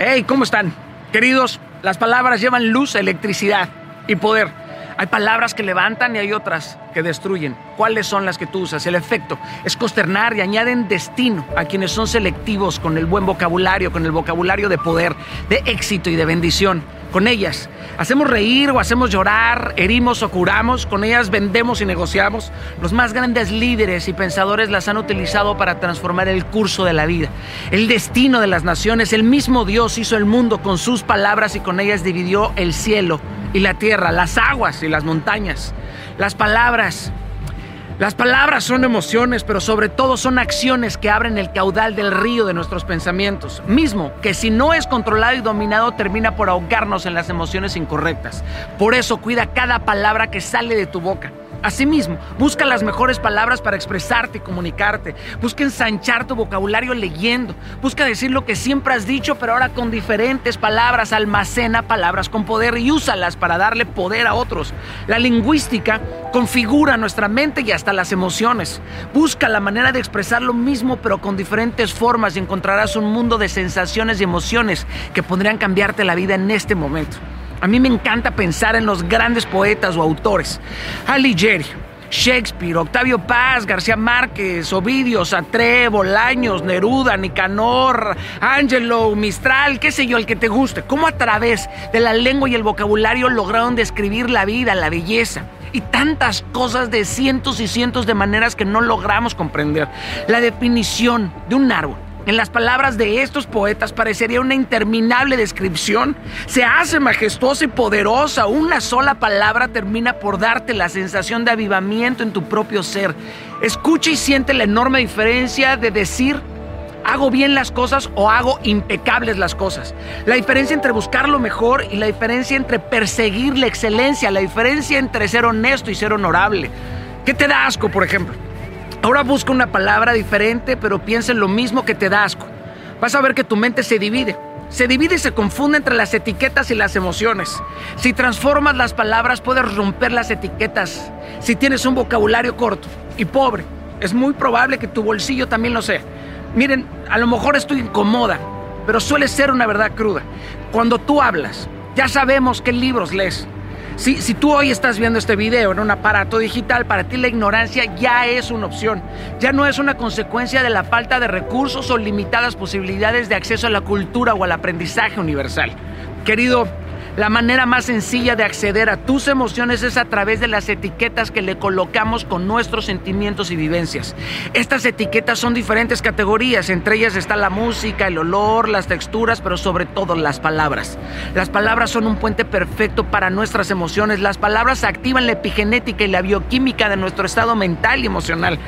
Hey, ¿cómo están? Queridos, las palabras llevan luz, electricidad y poder. Hay palabras que levantan y hay otras que destruyen. ¿Cuáles son las que tú usas? El efecto es consternar y añaden destino a quienes son selectivos con el buen vocabulario, con el vocabulario de poder, de éxito y de bendición. Con ellas hacemos reír o hacemos llorar, herimos o curamos, con ellas vendemos y negociamos. Los más grandes líderes y pensadores las han utilizado para transformar el curso de la vida, el destino de las naciones. El mismo Dios hizo el mundo con sus palabras y con ellas dividió el cielo y la tierra, las aguas y las montañas. Las palabras, las palabras son emociones, pero sobre todo son acciones que abren el caudal del río de nuestros pensamientos, mismo que si no es controlado y dominado termina por ahogarnos en las emociones incorrectas. Por eso cuida cada palabra que sale de tu boca. Asimismo, busca las mejores palabras para expresarte y comunicarte. Busca ensanchar tu vocabulario leyendo. Busca decir lo que siempre has dicho, pero ahora con diferentes palabras. Almacena palabras con poder y úsalas para darle poder a otros. La lingüística configura nuestra mente y hasta las emociones. Busca la manera de expresar lo mismo, pero con diferentes formas y encontrarás un mundo de sensaciones y emociones que podrían cambiarte la vida en este momento. A mí me encanta pensar en los grandes poetas o autores. Alighieri, Shakespeare, Octavio Paz, García Márquez, Ovidio, Sartre, Bolaños, Neruda, Nicanor, Angelo, Mistral, qué sé yo, el que te guste. Cómo a través de la lengua y el vocabulario lograron describir la vida, la belleza y tantas cosas de cientos y cientos de maneras que no logramos comprender. La definición de un árbol en las palabras de estos poetas parecería una interminable descripción. Se hace majestuosa y poderosa. Una sola palabra termina por darte la sensación de avivamiento en tu propio ser. Escucha y siente la enorme diferencia de decir hago bien las cosas o hago impecables las cosas. La diferencia entre buscar lo mejor y la diferencia entre perseguir la excelencia, la diferencia entre ser honesto y ser honorable. ¿Qué te da asco, por ejemplo? Ahora busca una palabra diferente, pero piensa en lo mismo que te da asco. Vas a ver que tu mente se divide. Se divide y se confunde entre las etiquetas y las emociones. Si transformas las palabras, puedes romper las etiquetas. Si tienes un vocabulario corto y pobre, es muy probable que tu bolsillo también lo sea. Miren, a lo mejor estoy incomoda, pero suele ser una verdad cruda. Cuando tú hablas, ya sabemos qué libros lees, si, tú hoy estás viendo este video en un aparato digital, para ti la ignorancia ya es una opción. Ya no es una consecuencia de la falta de recursos o limitadas posibilidades de acceso a la cultura o al aprendizaje universal. Querido, la manera más sencilla de acceder a tus emociones es a través de las etiquetas que le colocamos con nuestros sentimientos y vivencias. Estas etiquetas son diferentes categorías, entre ellas está la música, el olor, las texturas, pero sobre todo las palabras. Las palabras son un puente perfecto para nuestras emociones. Las palabras activan la epigenética y la bioquímica de nuestro estado mental y emocional.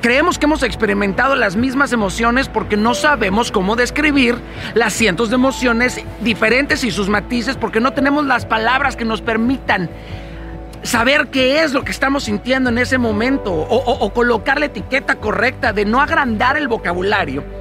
Creemos que hemos experimentado las mismas emociones porque no sabemos cómo describir las cientos de emociones diferentes y sus matices porque no tenemos las palabras que nos permitan saber qué es lo que estamos sintiendo en ese momento o, o colocar la etiqueta correcta de no agrandar el vocabulario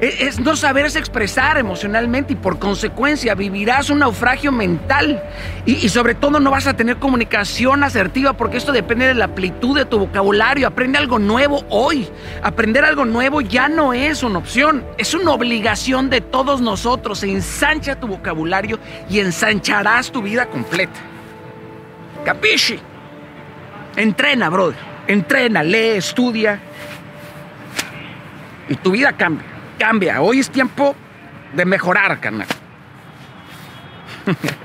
es no saberse expresar emocionalmente y por consecuencia vivirás un naufragio mental y, sobre todo no vas a tener comunicación asertiva porque esto depende de la amplitud de tu vocabulario. Aprende algo nuevo hoy. Aprender algo nuevo ya no es una opción, es una obligación de todos nosotros. Ensancha tu vocabulario y ensancharás tu vida completa. Capisci. Entrena, brother. Entrena, lee, estudia y tu vida cambia cambia. Hoy es tiempo de mejorar, carnal.